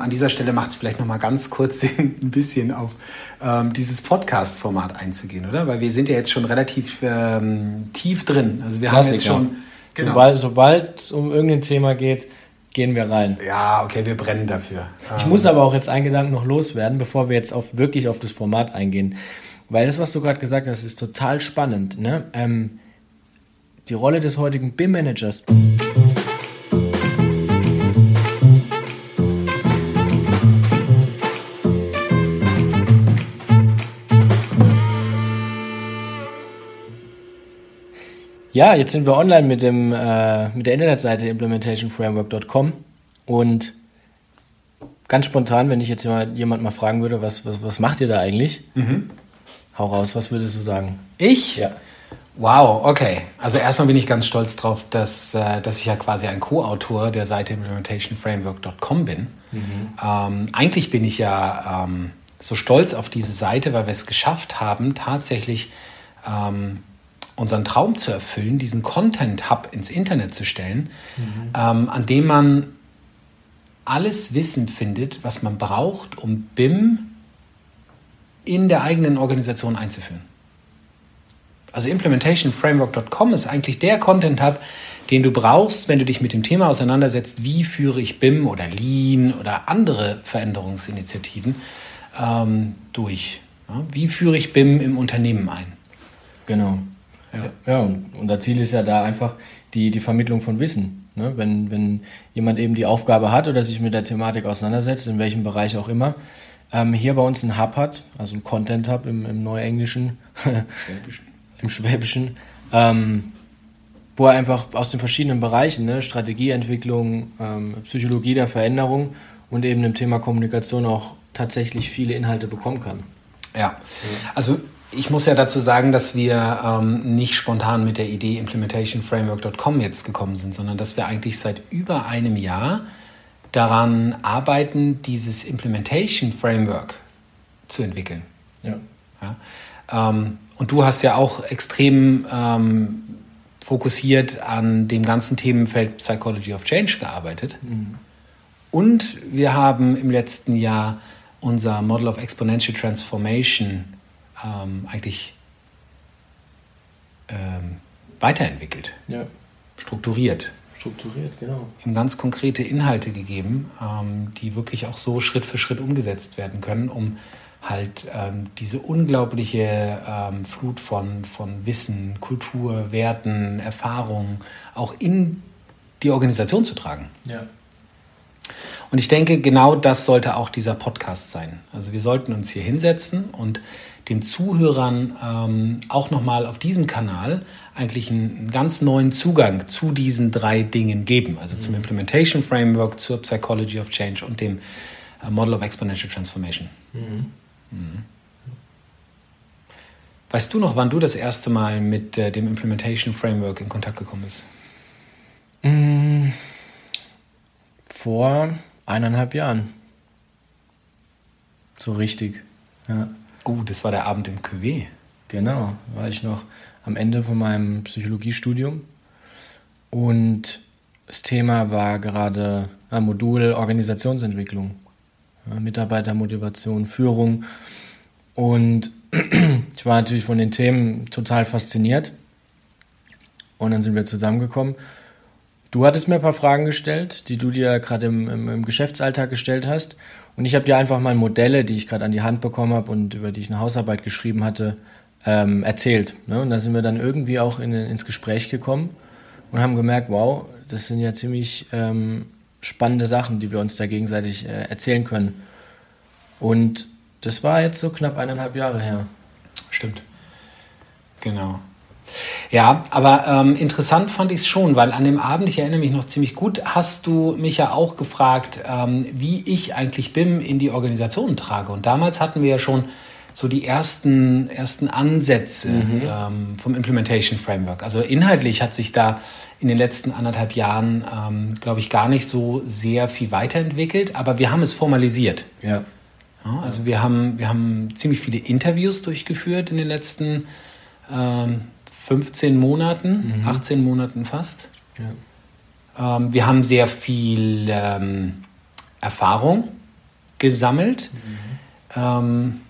An dieser Stelle macht es vielleicht noch mal ganz kurz Sinn, ein bisschen auf ähm, dieses Podcast-Format einzugehen, oder? Weil wir sind ja jetzt schon relativ ähm, tief drin. Also wir Klassiker. haben jetzt schon. Genau. Sobald, sobald es um irgendein Thema geht, gehen wir rein. Ja, okay, wir brennen dafür. Ich ähm. muss aber auch jetzt einen Gedanken noch loswerden, bevor wir jetzt auf, wirklich auf das Format eingehen. Weil das, was du gerade gesagt hast, ist total spannend. Ne? Ähm, die Rolle des heutigen BIM-Managers. Ja, jetzt sind wir online mit, dem, äh, mit der Internetseite implementationframework.com und ganz spontan, wenn ich jetzt jemand mal fragen würde, was, was, was macht ihr da eigentlich? Mhm. Hau raus, was würdest du sagen? Ich? Ja. Wow, okay. Also erstmal bin ich ganz stolz drauf, dass, äh, dass ich ja quasi ein Co-Autor der Seite implementationframework.com bin. Mhm. Ähm, eigentlich bin ich ja ähm, so stolz auf diese Seite, weil wir es geschafft haben, tatsächlich ähm, unseren Traum zu erfüllen, diesen Content Hub ins Internet zu stellen, mhm. ähm, an dem man alles Wissen findet, was man braucht, um BIM in der eigenen Organisation einzuführen. Also implementationframework.com ist eigentlich der Content Hub, den du brauchst, wenn du dich mit dem Thema auseinandersetzt, wie führe ich BIM oder Lean oder andere Veränderungsinitiativen ähm, durch. Ja, wie führe ich BIM im Unternehmen ein? Genau. Ja, ja und unser Ziel ist ja da einfach die, die Vermittlung von Wissen. Ne? Wenn, wenn jemand eben die Aufgabe hat oder sich mit der Thematik auseinandersetzt, in welchem Bereich auch immer, ähm, hier bei uns einen Hub hat, also einen Content Hub im, im Neuenglischen, Schwäbischen. im Schwäbischen, ähm, wo er einfach aus den verschiedenen Bereichen, ne, Strategieentwicklung, ähm, Psychologie der Veränderung und eben dem Thema Kommunikation auch tatsächlich viele Inhalte bekommen kann. Ja, also ich muss ja dazu sagen, dass wir ähm, nicht spontan mit der Idee implementationframework.com jetzt gekommen sind, sondern dass wir eigentlich seit über einem Jahr daran arbeiten, dieses Implementation Framework zu entwickeln. Ja. ja? Ähm, und du hast ja auch extrem ähm, fokussiert an dem ganzen Themenfeld Psychology of Change gearbeitet. Mhm. Und wir haben im letzten Jahr unser Model of Exponential Transformation ähm, eigentlich ähm, weiterentwickelt, ja. strukturiert. Strukturiert, genau. Ihm ganz konkrete Inhalte gegeben, ähm, die wirklich auch so Schritt für Schritt umgesetzt werden können, um halt ähm, diese unglaubliche ähm, Flut von, von Wissen, Kultur, Werten, Erfahrungen auch in die Organisation zu tragen. Ja. Und ich denke, genau das sollte auch dieser Podcast sein. Also wir sollten uns hier hinsetzen und den Zuhörern ähm, auch nochmal auf diesem Kanal eigentlich einen, ganz neuen Zugang zu diesen drei Dingen geben. Also mhm. zum Implementation Framework, zur Psychology of Change und dem äh, Model of Exponential Transformation. Mhm. Mhm. Weißt du noch, wann du das erste Mal mit äh, dem Implementation Framework in Kontakt gekommen bist? Mm, vor eineinhalb Jahren. So richtig. Ja. Oh, das war der Abend im QW. Genau, war ich noch am Ende von meinem Psychologiestudium. Und das Thema war gerade ein Modul Organisationsentwicklung, Mitarbeitermotivation, Führung. Und ich war natürlich von den Themen total fasziniert. Und dann sind wir zusammengekommen. Du hattest mir ein paar Fragen gestellt, die du dir gerade im, im, im Geschäftsalltag gestellt hast. Und ich habe dir einfach mal Modelle, die ich gerade an die Hand bekommen habe und über die ich eine Hausarbeit geschrieben hatte, ähm, erzählt. Ne? Und da sind wir dann irgendwie auch in, ins Gespräch gekommen und haben gemerkt, wow, das sind ja ziemlich ähm, spannende Sachen, die wir uns da gegenseitig äh, erzählen können. Und das war jetzt so knapp eineinhalb Jahre her. Stimmt. Genau. Ja, aber ähm, interessant fand ich es schon, weil an dem Abend, ich erinnere mich noch ziemlich gut, hast du mich ja auch gefragt, ähm, wie ich eigentlich BIM in die Organisation trage. Und damals hatten wir ja schon so die ersten, ersten Ansätze mhm. ähm, vom Implementation Framework. Also inhaltlich hat sich da in den letzten anderthalb Jahren, ähm, glaube ich, gar nicht so sehr viel weiterentwickelt, aber wir haben es formalisiert. Ja. ja also wir haben, wir haben ziemlich viele Interviews durchgeführt in den letzten ähm, 15 Monaten, mhm. 18 Monaten fast. Ja. Ähm, wir haben sehr viel ähm, Erfahrung gesammelt. Mhm. Ähm,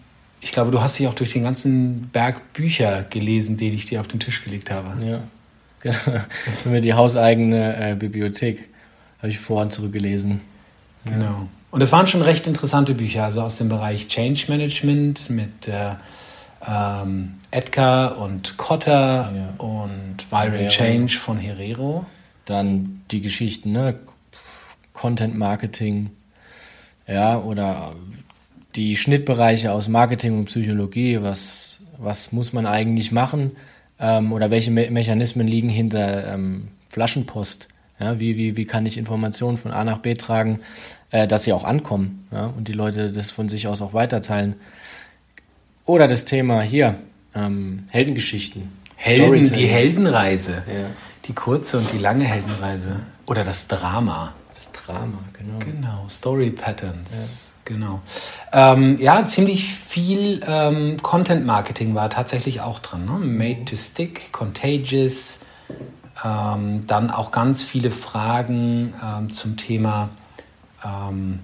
ich glaube, du hast dich auch durch den ganzen Berg Bücher gelesen, den ich dir auf den Tisch gelegt habe. Ja, genau. Das ist mir die hauseigene äh, Bibliothek. Habe ich vor und zurückgelesen. Genau. Und das waren schon recht interessante Bücher, also aus dem Bereich Change Management mit äh, ähm, Edgar und Cotter ja. und Viral Herero. Change von Herero. Dann die Geschichten, ne? Content Marketing, ja, oder die Schnittbereiche aus Marketing und Psychologie, was, was muss man eigentlich machen ähm, oder welche Me Mechanismen liegen hinter ähm, Flaschenpost. Ja, wie, wie, wie kann ich Informationen von A nach B tragen, äh, dass sie auch ankommen ja, und die Leute das von sich aus auch weiterteilen. Oder das Thema hier, ähm, Heldengeschichten. Helden, die Heldenreise. Ja. Die kurze und die lange Heldenreise. Oder das Drama. Das Drama, genau. Genau, Story Patterns. Ja. Genau. Ähm, ja, ziemlich viel ähm, Content Marketing war tatsächlich auch dran. Ne? Made to Stick, Contagious. Ähm, dann auch ganz viele Fragen ähm, zum Thema, ähm,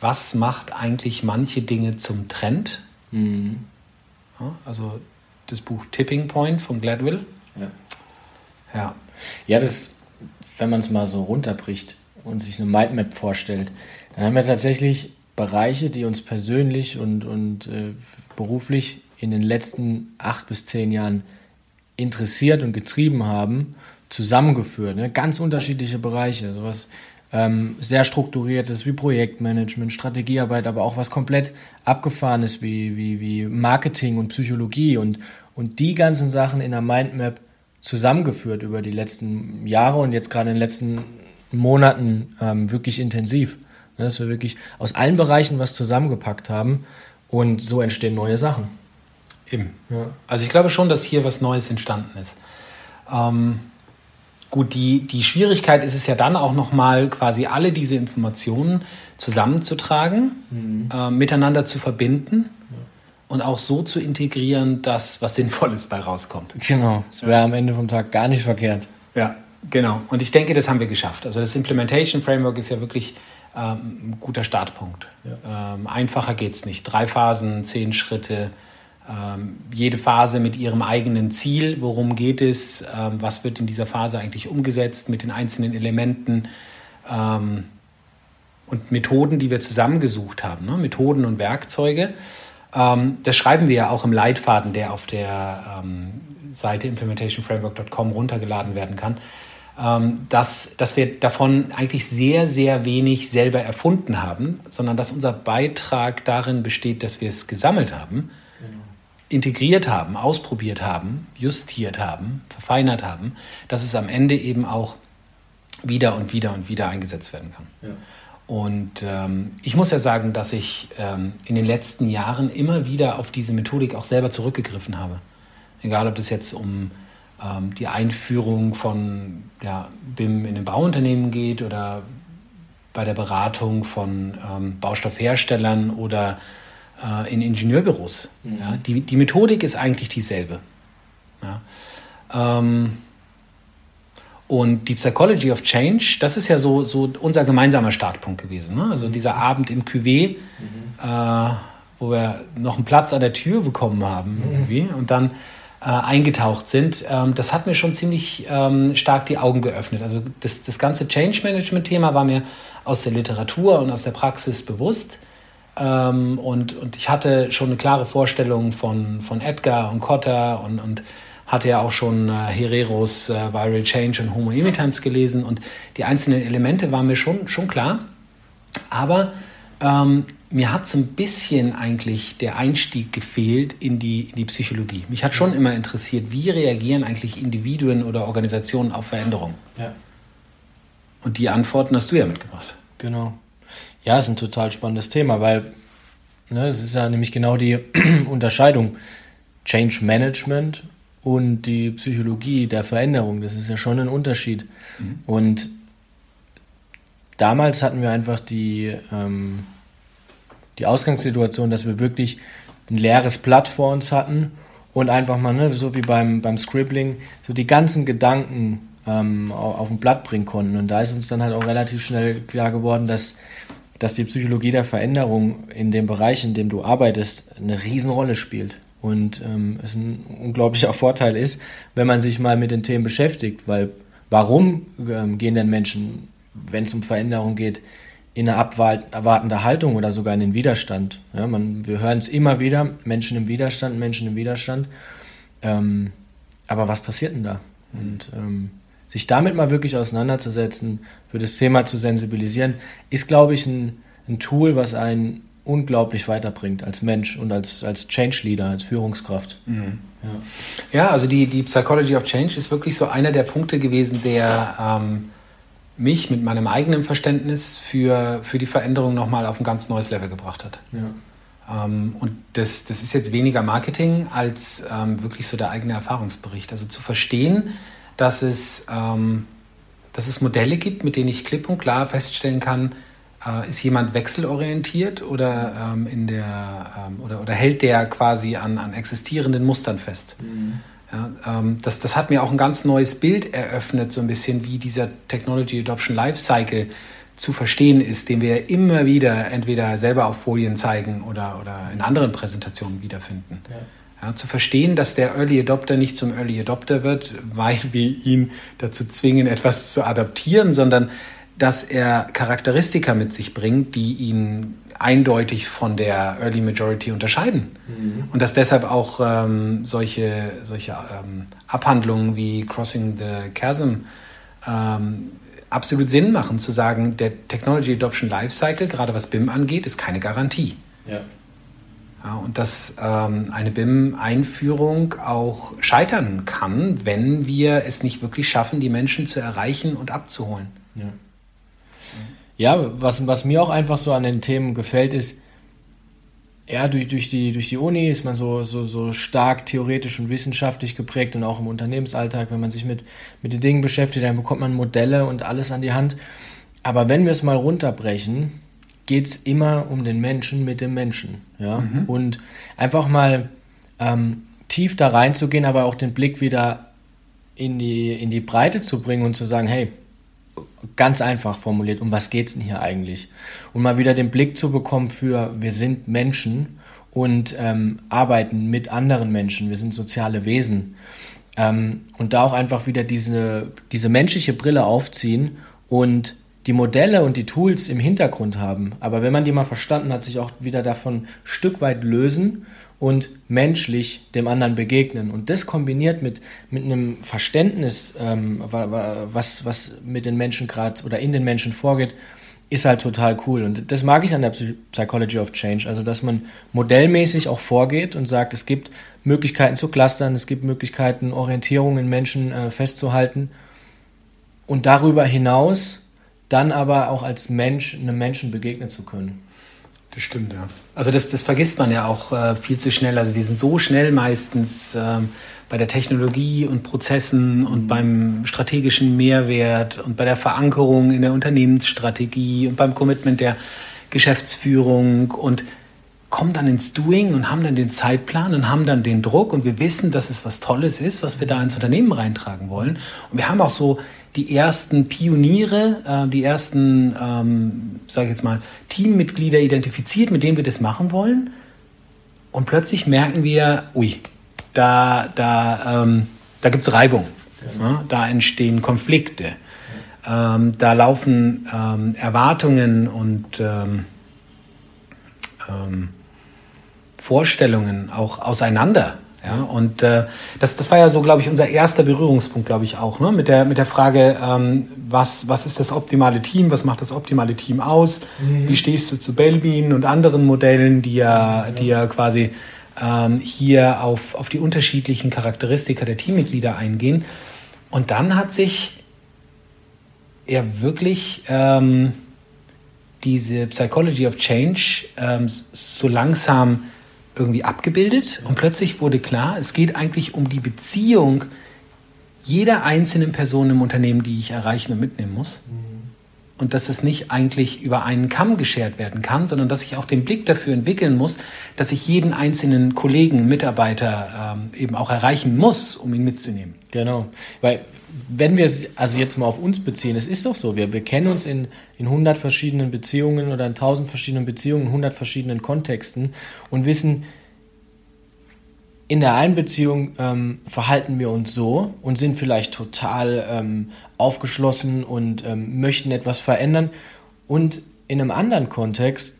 was macht eigentlich manche Dinge zum Trend? Mhm. Ja, also das Buch Tipping Point von Gladwell. Ja. Ja, ja das wenn man es mal so runterbricht und sich eine Mindmap vorstellt, dann haben wir tatsächlich Bereiche, die uns persönlich und, und äh, beruflich in den letzten acht bis zehn Jahren interessiert und getrieben haben, zusammengeführt. Ne? Ganz unterschiedliche Bereiche. Sowas ähm, sehr strukturiertes wie Projektmanagement, Strategiearbeit, aber auch was komplett abgefahrenes wie, wie, wie Marketing und Psychologie und, und die ganzen Sachen in der Mindmap zusammengeführt über die letzten Jahre und jetzt gerade in den letzten Monaten ähm, wirklich intensiv. Ne, dass wir wirklich aus allen Bereichen was zusammengepackt haben und so entstehen neue Sachen. Eben. Ja. Also ich glaube schon, dass hier was Neues entstanden ist. Ähm, gut, die, die Schwierigkeit ist es ja dann auch nochmal quasi alle diese Informationen zusammenzutragen, mhm. äh, miteinander zu verbinden und auch so zu integrieren, dass was Sinnvolles bei rauskommt. Genau, das wäre am Ende vom Tag gar nicht verkehrt. Ja, genau. Und ich denke, das haben wir geschafft. Also das Implementation Framework ist ja wirklich ähm, ein guter Startpunkt. Ja. Ähm, einfacher geht es nicht. Drei Phasen, zehn Schritte, ähm, jede Phase mit ihrem eigenen Ziel. Worum geht es? Ähm, was wird in dieser Phase eigentlich umgesetzt mit den einzelnen Elementen? Ähm, und Methoden, die wir zusammengesucht haben, ne? Methoden und Werkzeuge. Ähm, das schreiben wir ja auch im Leitfaden, der auf der ähm, Seite implementationframework.com runtergeladen werden kann, ähm, dass, dass wir davon eigentlich sehr, sehr wenig selber erfunden haben, sondern dass unser Beitrag darin besteht, dass wir es gesammelt haben. Integriert haben, ausprobiert haben, justiert haben, verfeinert haben, dass es am Ende eben auch wieder und wieder und wieder eingesetzt werden kann. Ja. Und ähm, ich muss ja sagen, dass ich ähm, in den letzten Jahren immer wieder auf diese Methodik auch selber zurückgegriffen habe. Egal, ob das jetzt um ähm, die Einführung von ja, BIM in den Bauunternehmen geht oder bei der Beratung von ähm, Baustoffherstellern oder äh, in Ingenieurbüros. Mhm. Ja, die, die Methodik ist eigentlich dieselbe. Ja. Ähm, und die Psychology of Change, das ist ja so, so unser gemeinsamer Startpunkt gewesen. Ne? Also dieser Abend im Cuvée, mhm. äh, wo wir noch einen Platz an der Tür bekommen haben mhm. irgendwie und dann äh, eingetaucht sind, ähm, das hat mir schon ziemlich ähm, stark die Augen geöffnet. Also das, das ganze Change Management-Thema war mir aus der Literatur und aus der Praxis bewusst. Ähm, und, und ich hatte schon eine klare Vorstellung von, von Edgar und Cotter und, und hatte ja auch schon äh, Hereros äh, Viral Change und Homo Imitans gelesen und die einzelnen Elemente waren mir schon, schon klar. Aber ähm, mir hat so ein bisschen eigentlich der Einstieg gefehlt in die, in die Psychologie. Mich hat schon immer interessiert, wie reagieren eigentlich Individuen oder Organisationen auf Veränderungen. Ja. Und die Antworten hast du ja mitgebracht. Genau. Ja, ist ein total spannendes Thema, weil ne, es ist ja nämlich genau die Unterscheidung Change Management und die Psychologie der Veränderung. Das ist ja schon ein Unterschied. Mhm. Und damals hatten wir einfach die, ähm, die Ausgangssituation, dass wir wirklich ein leeres Blatt vor uns hatten und einfach mal, ne, so wie beim, beim Scribbling, so die ganzen Gedanken ähm, auf, auf ein Blatt bringen konnten. Und da ist uns dann halt auch relativ schnell klar geworden, dass dass die Psychologie der Veränderung in dem Bereich, in dem du arbeitest, eine Riesenrolle spielt. Und ähm, es ein unglaublicher Vorteil ist, wenn man sich mal mit den Themen beschäftigt, weil warum ähm, gehen denn Menschen, wenn es um Veränderung geht, in eine abwartende Haltung oder sogar in den Widerstand? Ja, man, wir hören es immer wieder, Menschen im Widerstand, Menschen im Widerstand. Ähm, aber was passiert denn da? Und ähm, sich damit mal wirklich auseinanderzusetzen, für das Thema zu sensibilisieren, ist, glaube ich, ein, ein Tool, was einen unglaublich weiterbringt als Mensch und als, als Change Leader, als Führungskraft. Mhm. Ja. ja, also die, die Psychology of Change ist wirklich so einer der Punkte gewesen, der ähm, mich mit meinem eigenen Verständnis für, für die Veränderung nochmal auf ein ganz neues Level gebracht hat. Ja. Ähm, und das, das ist jetzt weniger Marketing als ähm, wirklich so der eigene Erfahrungsbericht. Also zu verstehen, dass es, ähm, dass es Modelle gibt, mit denen ich klipp und klar feststellen kann, äh, ist jemand wechselorientiert oder, ähm, in der, ähm, oder, oder hält der quasi an, an existierenden Mustern fest. Mhm. Ja, ähm, das, das hat mir auch ein ganz neues Bild eröffnet, so ein bisschen wie dieser Technology Adoption Lifecycle zu verstehen ist, den wir immer wieder entweder selber auf Folien zeigen oder, oder in anderen Präsentationen wiederfinden. Ja. Ja, zu verstehen, dass der Early Adopter nicht zum Early Adopter wird, weil wir ihn dazu zwingen, etwas zu adaptieren, sondern dass er Charakteristika mit sich bringt, die ihn eindeutig von der Early Majority unterscheiden. Mhm. Und dass deshalb auch ähm, solche, solche ähm, Abhandlungen wie Crossing the Chasm ähm, absolut Sinn machen, zu sagen, der Technology Adoption Lifecycle, gerade was BIM angeht, ist keine Garantie. Ja. Und dass ähm, eine BIM-Einführung auch scheitern kann, wenn wir es nicht wirklich schaffen, die Menschen zu erreichen und abzuholen. Ja, ja was, was mir auch einfach so an den Themen gefällt, ist, ja, durch, durch, die, durch die Uni ist man so, so, so stark theoretisch und wissenschaftlich geprägt und auch im Unternehmensalltag, wenn man sich mit, mit den Dingen beschäftigt, dann bekommt man Modelle und alles an die Hand. Aber wenn wir es mal runterbrechen, geht es immer um den Menschen mit dem Menschen. Ja? Mhm. Und einfach mal ähm, tief da reinzugehen, aber auch den Blick wieder in die, in die Breite zu bringen und zu sagen, hey, ganz einfach formuliert, um was geht es denn hier eigentlich? Und mal wieder den Blick zu bekommen für, wir sind Menschen und ähm, arbeiten mit anderen Menschen, wir sind soziale Wesen. Ähm, und da auch einfach wieder diese, diese menschliche Brille aufziehen und die Modelle und die Tools im Hintergrund haben. Aber wenn man die mal verstanden hat, sich auch wieder davon Stück weit lösen und menschlich dem anderen begegnen. Und das kombiniert mit, mit einem Verständnis, ähm, was, was mit den Menschen gerade oder in den Menschen vorgeht, ist halt total cool. Und das mag ich an der Psychology of Change. Also, dass man modellmäßig auch vorgeht und sagt, es gibt Möglichkeiten zu clustern, es gibt Möglichkeiten, Orientierungen in Menschen äh, festzuhalten. Und darüber hinaus dann aber auch als Mensch einem Menschen begegnen zu können. Das stimmt, ja. Also das, das vergisst man ja auch äh, viel zu schnell. Also wir sind so schnell meistens ähm, bei der Technologie und Prozessen mhm. und beim strategischen Mehrwert und bei der Verankerung in der Unternehmensstrategie und beim Commitment der Geschäftsführung und kommen dann ins Doing und haben dann den Zeitplan und haben dann den Druck und wir wissen, dass es was Tolles ist, was wir da ins Unternehmen reintragen wollen. Und wir haben auch so die ersten Pioniere, äh, die ersten, ähm, sage ich jetzt mal, Teammitglieder identifiziert, mit denen wir das machen wollen. Und plötzlich merken wir, ui, da, da, ähm, da gibt es Reibung, ja. Da entstehen Konflikte, ähm, da laufen ähm, Erwartungen und ähm, ähm, Vorstellungen auch auseinander. Ja, und äh, das, das war ja so, glaube ich, unser erster Berührungspunkt, glaube ich, auch, ne? mit, der, mit der Frage, ähm, was, was ist das optimale Team, was macht das optimale Team aus, mhm. wie stehst du zu Belbin und anderen Modellen, die ja, die ja quasi ähm, hier auf, auf die unterschiedlichen Charakteristika der Teammitglieder eingehen. Und dann hat sich ja wirklich ähm, diese Psychology of Change ähm, so langsam irgendwie abgebildet und plötzlich wurde klar, es geht eigentlich um die Beziehung jeder einzelnen Person im Unternehmen, die ich erreichen und mitnehmen muss. und dass es nicht eigentlich über einen Kamm geschert werden kann, sondern dass ich auch den Blick dafür entwickeln muss, dass ich jeden einzelnen Kollegen, Mitarbeiter ähm, eben auch erreichen muss, um ihn mitzunehmen. Genau, weil wenn wir es also jetzt mal auf uns beziehen, es ist doch so, wir, wir kennen uns in, in 100 verschiedenen Beziehungen oder in 1000 verschiedenen Beziehungen, in 100 verschiedenen Kontexten und wissen, in der einen Beziehung ähm, verhalten wir uns so und sind vielleicht total ähm, aufgeschlossen und ähm, möchten etwas verändern. Und in einem anderen Kontext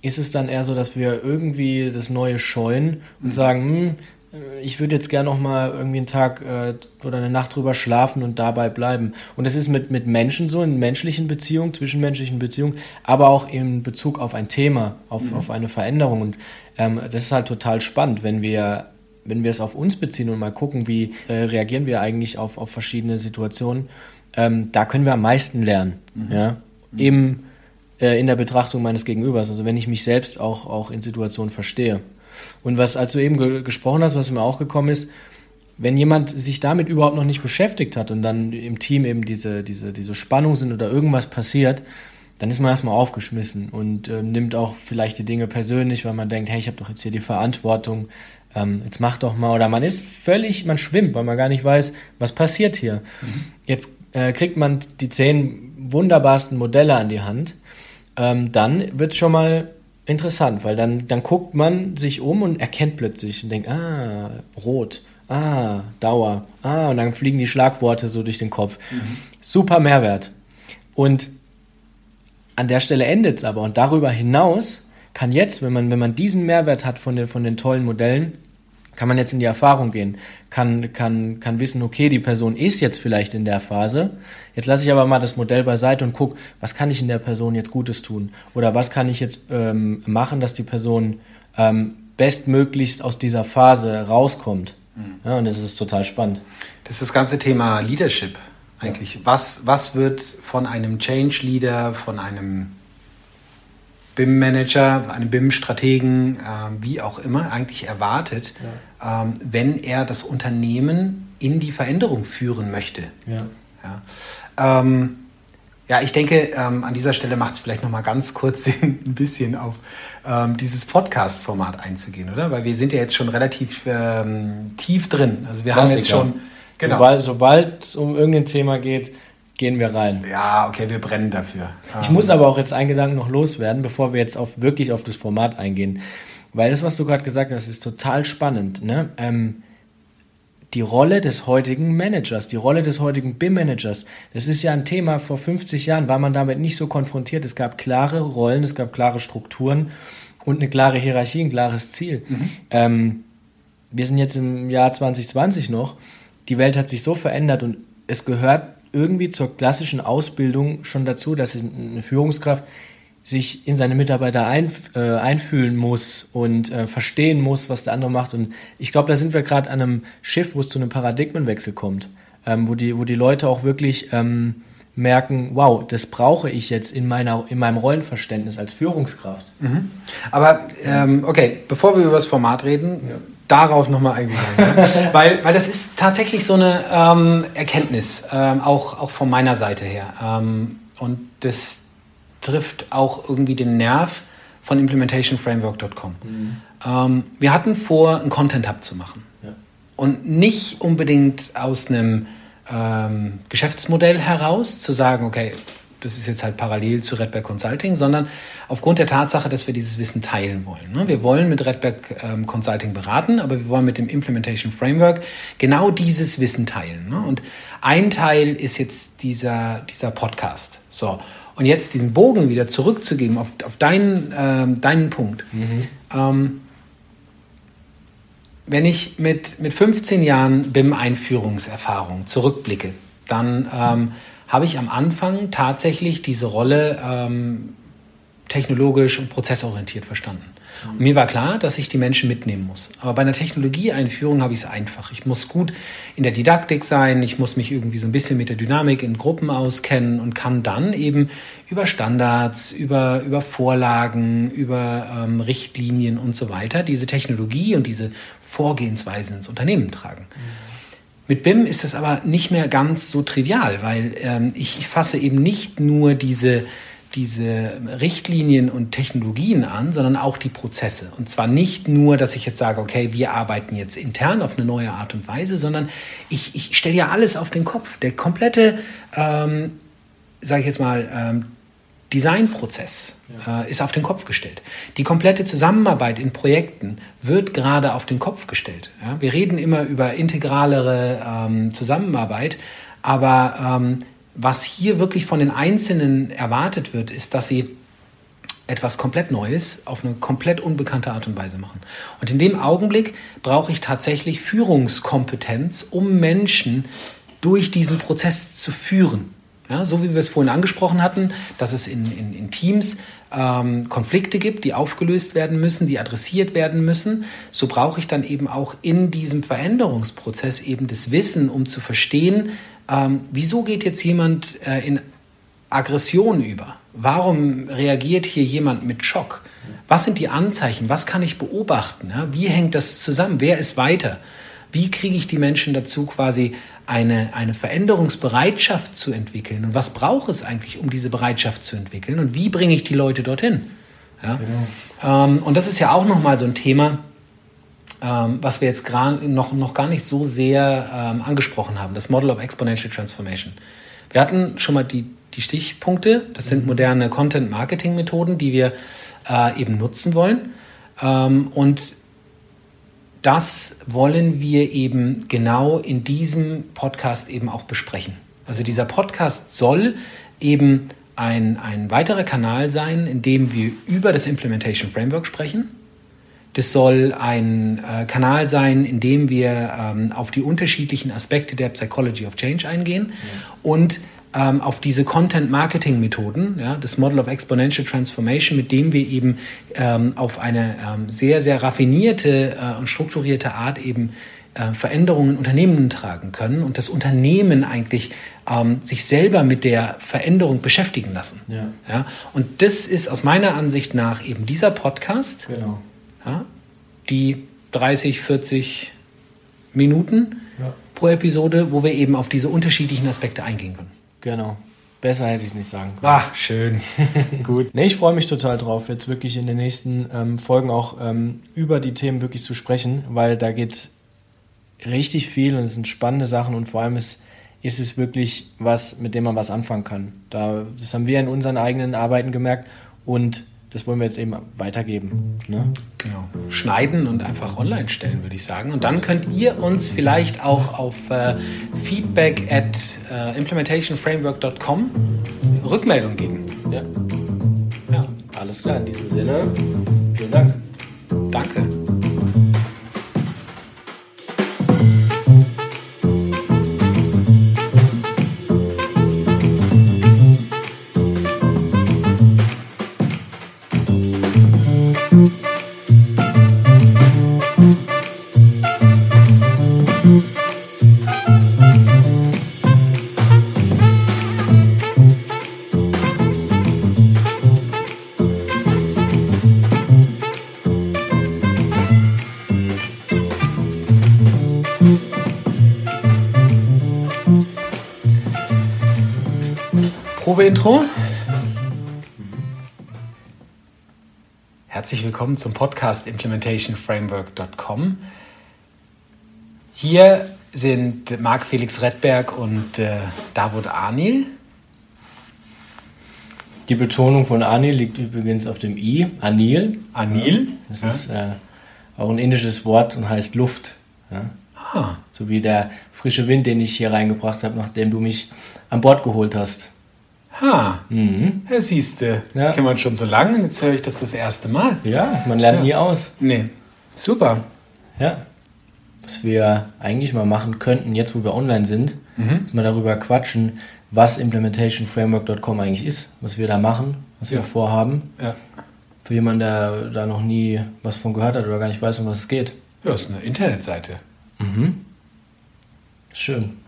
ist es dann eher so, dass wir irgendwie das Neue scheuen und mhm. sagen, hm, ich würde jetzt gerne noch mal irgendwie einen Tag äh, oder eine Nacht drüber schlafen und dabei bleiben. Und das ist mit, mit Menschen so, in menschlichen Beziehungen, zwischenmenschlichen Beziehungen, aber auch in Bezug auf ein Thema, auf, mhm. auf eine Veränderung. Und ähm, das ist halt total spannend, wenn wir wenn wir es auf uns beziehen und mal gucken, wie äh, reagieren wir eigentlich auf, auf verschiedene Situationen, ähm, da können wir am meisten lernen. Mhm. Ja? Mhm. Im, äh, in der Betrachtung meines Gegenübers. Also wenn ich mich selbst auch, auch in Situationen verstehe. Und was, als du eben ge gesprochen hast, was mir auch gekommen ist, wenn jemand sich damit überhaupt noch nicht beschäftigt hat und dann im Team eben diese, diese, diese Spannung sind oder irgendwas passiert, dann ist man erstmal aufgeschmissen und äh, nimmt auch vielleicht die Dinge persönlich, weil man denkt, hey, ich habe doch jetzt hier die Verantwortung, ähm, jetzt mach doch mal. Oder man ist völlig, man schwimmt, weil man gar nicht weiß, was passiert hier. Mhm. Jetzt äh, kriegt man die zehn wunderbarsten Modelle an die Hand. Ähm, dann wird es schon mal interessant, weil dann, dann guckt man sich um und erkennt plötzlich und denkt, ah, rot, ah, Dauer, ah, und dann fliegen die Schlagworte so durch den Kopf. Mhm. Super Mehrwert. Und an der Stelle endet es aber. Und darüber hinaus kann jetzt, wenn man, wenn man diesen Mehrwert hat von den, von den tollen Modellen, kann man jetzt in die Erfahrung gehen, kann, kann, kann wissen, okay, die Person ist jetzt vielleicht in der Phase, jetzt lasse ich aber mal das Modell beiseite und gucke, was kann ich in der Person jetzt Gutes tun? Oder was kann ich jetzt ähm, machen, dass die Person ähm, bestmöglichst aus dieser Phase rauskommt? Mhm. Ja, und das ist total spannend. Das ist das ganze Thema Leadership eigentlich. Ja. Was, was wird von einem Change-Leader, von einem BIM-Manager, einem BIM-Strategen, äh, wie auch immer, eigentlich erwartet, ja. ähm, wenn er das Unternehmen in die Veränderung führen möchte. Ja, ja. Ähm, ja ich denke, ähm, an dieser Stelle macht es vielleicht noch mal ganz kurz Sinn, ein bisschen auf ähm, dieses Podcast-Format einzugehen, oder? Weil wir sind ja jetzt schon relativ ähm, tief drin. Also wir Klassiker. haben jetzt schon... Genau. Sobald es um irgendein Thema geht, gehen wir rein. Ja, okay, wir brennen dafür. Ich muss aber auch jetzt einen Gedanken noch loswerden, bevor wir jetzt auf, wirklich auf das Format eingehen. Weil das, was du gerade gesagt hast, ist total spannend. Ne? Ähm, die Rolle des heutigen Managers, die Rolle des heutigen BIM-Managers, das ist ja ein Thema, vor 50 Jahren war man damit nicht so konfrontiert. Es gab klare Rollen, es gab klare Strukturen und eine klare Hierarchie, ein klares Ziel. Mhm. Ähm, wir sind jetzt im Jahr 2020 noch. Die Welt hat sich so verändert und es gehört irgendwie zur klassischen Ausbildung schon dazu, dass eine Führungskraft sich in seine Mitarbeiter ein, äh, einfühlen muss und äh, verstehen muss, was der andere macht. Und ich glaube, da sind wir gerade an einem Schiff, wo es zu einem Paradigmenwechsel kommt, ähm, wo, die, wo die Leute auch wirklich ähm, merken, wow, das brauche ich jetzt in, meiner, in meinem Rollenverständnis als Führungskraft. Mhm. Aber ähm, okay, bevor wir über das Format reden, ja darauf nochmal eingegangen. ja? weil, weil das ist tatsächlich so eine ähm, Erkenntnis, ähm, auch, auch von meiner Seite her. Ähm, und das trifft auch irgendwie den Nerv von implementationframework.com. Mhm. Ähm, wir hatten vor, einen Content Hub zu machen. Ja. Und nicht unbedingt aus einem ähm, Geschäftsmodell heraus zu sagen, okay, das ist jetzt halt parallel zu Redback Consulting, sondern aufgrund der Tatsache, dass wir dieses Wissen teilen wollen. Ne? Wir wollen mit Redback ähm, Consulting beraten, aber wir wollen mit dem Implementation Framework genau dieses Wissen teilen. Ne? Und ein Teil ist jetzt dieser, dieser Podcast. So. Und jetzt diesen Bogen wieder zurückzugeben auf, auf deinen, ähm, deinen Punkt. Mhm. Ähm, wenn ich mit, mit 15 Jahren BIM-Einführungserfahrung zurückblicke, dann ähm, habe ich am Anfang tatsächlich diese Rolle ähm, technologisch und prozessorientiert verstanden. Und mir war klar, dass ich die Menschen mitnehmen muss. Aber bei einer Technologieeinführung habe ich es einfach. Ich muss gut in der Didaktik sein, ich muss mich irgendwie so ein bisschen mit der Dynamik in Gruppen auskennen und kann dann eben über Standards, über, über Vorlagen, über ähm, Richtlinien und so weiter diese Technologie und diese Vorgehensweisen ins Unternehmen tragen. Mhm. Mit BIM ist das aber nicht mehr ganz so trivial, weil ähm, ich, fasse eben nicht nur diese, diese Richtlinien und Technologien an, sondern auch die Prozesse. Und zwar nicht nur, dass ich jetzt sage, okay, wir arbeiten jetzt intern auf eine neue Art und Weise, sondern ich, ich stelle ja alles auf den Kopf. Der komplette, ähm, sage ich jetzt mal, ähm, Designprozess ja. äh, ist auf den Kopf gestellt. Die komplette Zusammenarbeit in Projekten wird gerade auf den Kopf gestellt. Ja? Wir reden immer über integralere ähm, Zusammenarbeit, aber ähm, was hier wirklich von den Einzelnen erwartet wird, ist, dass sie etwas komplett Neues auf eine komplett unbekannte Art und Weise machen. Und in dem Augenblick brauche ich tatsächlich Führungskompetenz, um Menschen durch diesen Prozess zu führen. Ja, so wie wir es vorhin angesprochen hatten, dass es in, in, in Teams ähm, Konflikte gibt, die aufgelöst werden müssen, die adressiert werden müssen, so brauche ich dann eben auch in diesem Veränderungsprozess eben das Wissen, um zu verstehen, ähm, wieso geht jetzt jemand äh, in Aggression über? Warum reagiert hier jemand mit Schock? Was sind die Anzeichen? Was kann ich beobachten? Ja? Wie hängt das zusammen? Wer ist weiter? Wie kriege ich die Menschen dazu, quasi eine, eine Veränderungsbereitschaft zu entwickeln? Und was braucht es eigentlich, um diese Bereitschaft zu entwickeln? Und wie bringe ich die Leute dorthin? Ja? Genau. Ähm, und das ist ja auch nochmal so ein Thema, ähm, was wir jetzt noch, noch gar nicht so sehr ähm, angesprochen haben, das Model of Exponential Transformation. Wir hatten schon mal die, die Stichpunkte, das sind mhm. moderne Content-Marketing-Methoden, die wir äh, eben nutzen wollen. Ähm, und das wollen wir eben genau in diesem Podcast eben auch besprechen. Also dieser Podcast soll eben ein, ein weiterer Kanal sein, in dem wir über das Implementation Framework sprechen das soll ein äh, Kanal sein, in dem wir ähm, auf die unterschiedlichen Aspekte der Psychology of Change eingehen ja. und ähm, auf diese Content-Marketing-Methoden, ja, das Model of Exponential Transformation, mit dem wir eben ähm, auf eine ähm, sehr, sehr raffinierte äh, und strukturierte Art eben äh, Veränderungen in Unternehmen tragen können und das Unternehmen eigentlich ähm, sich selber mit der Veränderung beschäftigen lassen. Ja. Ja? Und das ist aus meiner Ansicht nach eben dieser Podcast. Genau ja, die 30, 40 Minuten ja. pro Episode, wo wir eben auf diese unterschiedlichen Aspekte eingehen können. Genau. Besser hätte ich nicht sagen können. Ah, schön. Gut. Nee, ich freue mich total drauf, jetzt wirklich in den nächsten ähm, Folgen auch ähm, über die Themen wirklich zu sprechen, weil da geht richtig viel und es sind spannende Sachen und vor allem ist, ist es wirklich was, mit dem man was anfangen kann. Da, das haben wir in unseren eigenen Arbeiten gemerkt und das wollen wir jetzt eben weitergeben. Ne? Genau. Schneiden und einfach online stellen, würde ich sagen. Und dann könnt ihr uns vielleicht auch auf äh, feedback at äh, implementationframework.com Rückmeldung geben. Ja. ja. Alles klar, in diesem Sinne, vielen Dank. Danke. Probe-Intro. Herzlich willkommen zum Podcast implementationframework.com. Hier sind Marc Felix Redberg und äh, Davut Anil. Die Betonung von Anil liegt übrigens auf dem I, Anil. Anil. Das ja. ist äh, auch ein indisches Wort und heißt Luft. Ja. Ah. So wie der frische Wind, den ich hier reingebracht habe, nachdem du mich an Bord geholt hast. Ha, mhm. ja, siehst du. Ja. Das kennt man schon so lange und jetzt höre ich das das erste Mal. Ja, man lernt ja. nie aus. Nee, super. Ja. Was wir eigentlich mal machen könnten, jetzt wo wir online sind, mhm. ist mal darüber quatschen, was implementationframework.com eigentlich ist, was wir da machen, was ja. wir vorhaben. Ja. Für jemanden, der da noch nie was von gehört hat oder gar nicht weiß, um was es geht. Ja, das ist eine Internetseite. Mhm. Schön.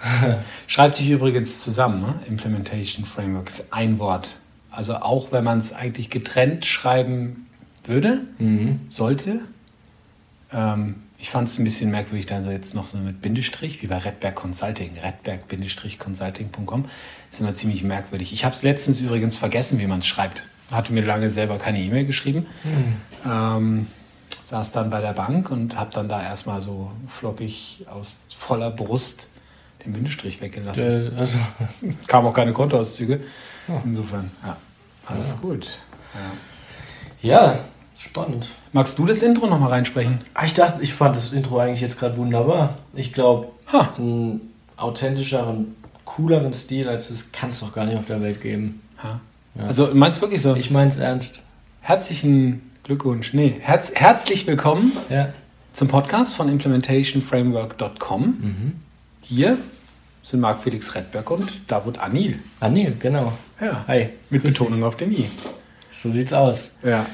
Schreibt sich übrigens zusammen, ne? Implementation Framework ist ein Wort. Also auch wenn man es eigentlich getrennt schreiben würde, mhm. sollte, ähm, Ich fand es ein bisschen merkwürdig, da so jetzt noch so mit Bindestrich, wie bei Redberg Consulting, redberg-consulting.com. ist immer ziemlich merkwürdig. Ich habe es letztens übrigens vergessen, wie man es schreibt. Hatte mir lange selber keine E-Mail geschrieben. Mhm. Ähm, saß dann bei der Bank und habe dann da erstmal so flockig aus voller Brust den Bindestrich weggelassen. Äh, also. Kam auch keine Kontoauszüge. Oh. Insofern, ja, alles ja. gut. Ja. ja. spannend. Magst du das Intro nochmal reinsprechen? Ah, ich dachte, ich fand das Intro eigentlich jetzt gerade wunderbar. Ich glaube, einen authentischeren, cooleren Stil als das kann es doch gar nicht auf der Welt geben. Ja. Also meinst du wirklich so? Ich mein's ernst. Herzlichen Glückwunsch. Nee, herz herzlich willkommen zum Podcast von implementationframework.com. Mhm. Hier sind Marc Felix Redberg und Davut Anil. Anil, genau. Ja. Hi. Mit Betonung auf dem I. So sieht's aus. Ja.